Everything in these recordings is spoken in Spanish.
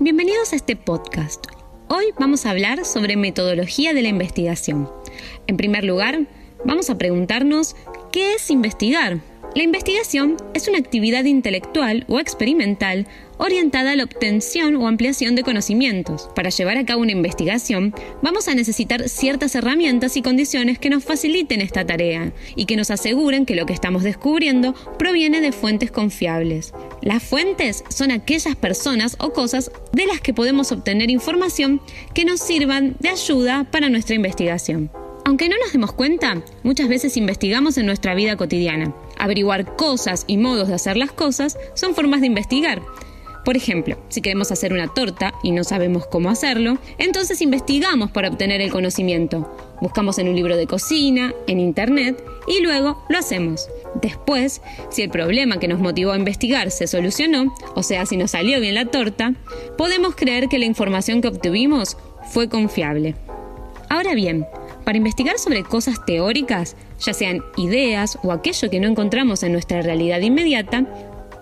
Bienvenidos a este podcast. Hoy vamos a hablar sobre metodología de la investigación. En primer lugar, vamos a preguntarnos ¿qué es investigar? La investigación es una actividad intelectual o experimental orientada a la obtención o ampliación de conocimientos. Para llevar a cabo una investigación, vamos a necesitar ciertas herramientas y condiciones que nos faciliten esta tarea y que nos aseguren que lo que estamos descubriendo proviene de fuentes confiables. Las fuentes son aquellas personas o cosas de las que podemos obtener información que nos sirvan de ayuda para nuestra investigación. Aunque no nos demos cuenta, muchas veces investigamos en nuestra vida cotidiana. Averiguar cosas y modos de hacer las cosas son formas de investigar. Por ejemplo, si queremos hacer una torta y no sabemos cómo hacerlo, entonces investigamos para obtener el conocimiento. Buscamos en un libro de cocina, en internet y luego lo hacemos. Después, si el problema que nos motivó a investigar se solucionó, o sea, si nos salió bien la torta, podemos creer que la información que obtuvimos fue confiable. Ahora bien, para investigar sobre cosas teóricas, ya sean ideas o aquello que no encontramos en nuestra realidad inmediata,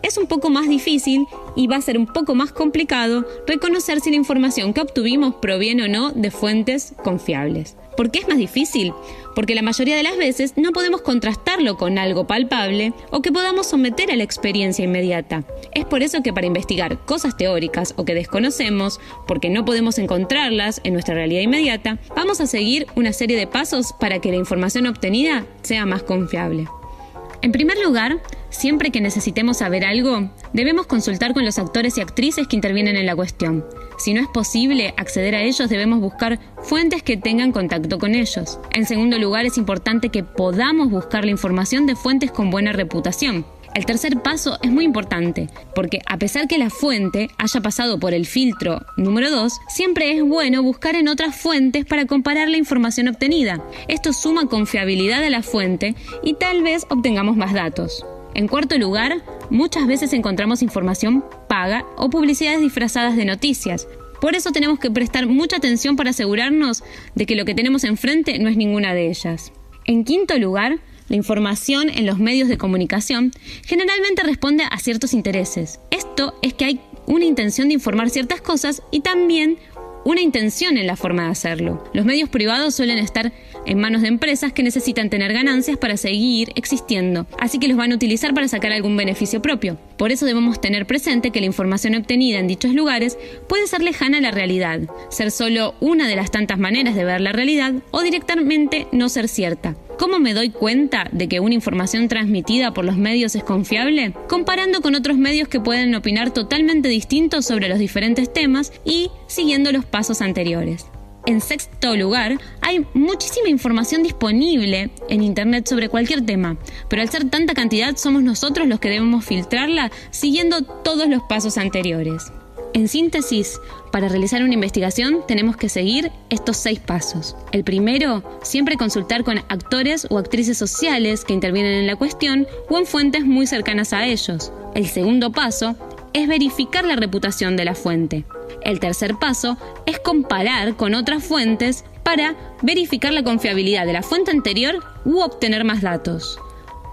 es un poco más difícil y va a ser un poco más complicado reconocer si la información que obtuvimos proviene o no de fuentes confiables. ¿Por qué es más difícil? Porque la mayoría de las veces no podemos contrastarlo con algo palpable o que podamos someter a la experiencia inmediata. Es por eso que para investigar cosas teóricas o que desconocemos, porque no podemos encontrarlas en nuestra realidad inmediata, vamos a seguir una serie de pasos para que la información obtenida sea más confiable. En primer lugar, siempre que necesitemos saber algo, debemos consultar con los actores y actrices que intervienen en la cuestión. Si no es posible acceder a ellos, debemos buscar fuentes que tengan contacto con ellos. En segundo lugar, es importante que podamos buscar la información de fuentes con buena reputación. El tercer paso es muy importante, porque a pesar que la fuente haya pasado por el filtro número 2, siempre es bueno buscar en otras fuentes para comparar la información obtenida. Esto suma confiabilidad a la fuente y tal vez obtengamos más datos. En cuarto lugar, muchas veces encontramos información paga o publicidades disfrazadas de noticias. Por eso tenemos que prestar mucha atención para asegurarnos de que lo que tenemos enfrente no es ninguna de ellas. En quinto lugar, la información en los medios de comunicación generalmente responde a ciertos intereses. Esto es que hay una intención de informar ciertas cosas y también una intención en la forma de hacerlo. Los medios privados suelen estar en manos de empresas que necesitan tener ganancias para seguir existiendo, así que los van a utilizar para sacar algún beneficio propio. Por eso debemos tener presente que la información obtenida en dichos lugares puede ser lejana a la realidad, ser solo una de las tantas maneras de ver la realidad o directamente no ser cierta. ¿Cómo me doy cuenta de que una información transmitida por los medios es confiable? Comparando con otros medios que pueden opinar totalmente distintos sobre los diferentes temas y siguiendo los pasos anteriores. En sexto lugar, hay muchísima información disponible en Internet sobre cualquier tema, pero al ser tanta cantidad somos nosotros los que debemos filtrarla siguiendo todos los pasos anteriores. En síntesis, para realizar una investigación tenemos que seguir estos seis pasos. El primero, siempre consultar con actores o actrices sociales que intervienen en la cuestión o en fuentes muy cercanas a ellos. El segundo paso es verificar la reputación de la fuente. El tercer paso es comparar con otras fuentes para verificar la confiabilidad de la fuente anterior u obtener más datos.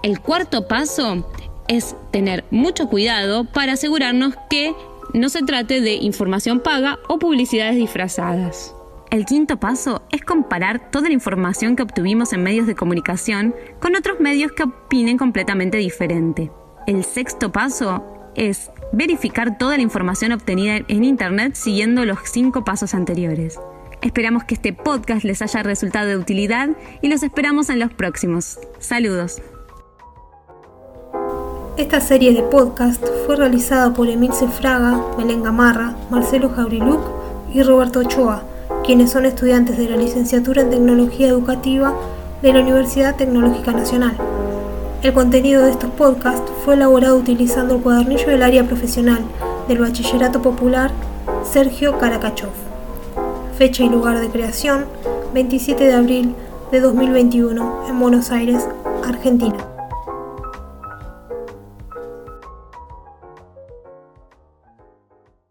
El cuarto paso es tener mucho cuidado para asegurarnos que no se trate de información paga o publicidades disfrazadas. El quinto paso es comparar toda la información que obtuvimos en medios de comunicación con otros medios que opinen completamente diferente. El sexto paso es verificar toda la información obtenida en Internet siguiendo los cinco pasos anteriores. Esperamos que este podcast les haya resultado de utilidad y los esperamos en los próximos. Saludos. Esta serie de podcast fue realizada por Emilce Fraga, Belén Gamarra, Marcelo Jaureluc y Roberto Ochoa, quienes son estudiantes de la licenciatura en Tecnología Educativa de la Universidad Tecnológica Nacional. El contenido de estos podcasts fue elaborado utilizando el cuadernillo del área profesional del Bachillerato Popular Sergio Karakachov. Fecha y lugar de creación 27 de abril de 2021 en Buenos Aires, Argentina.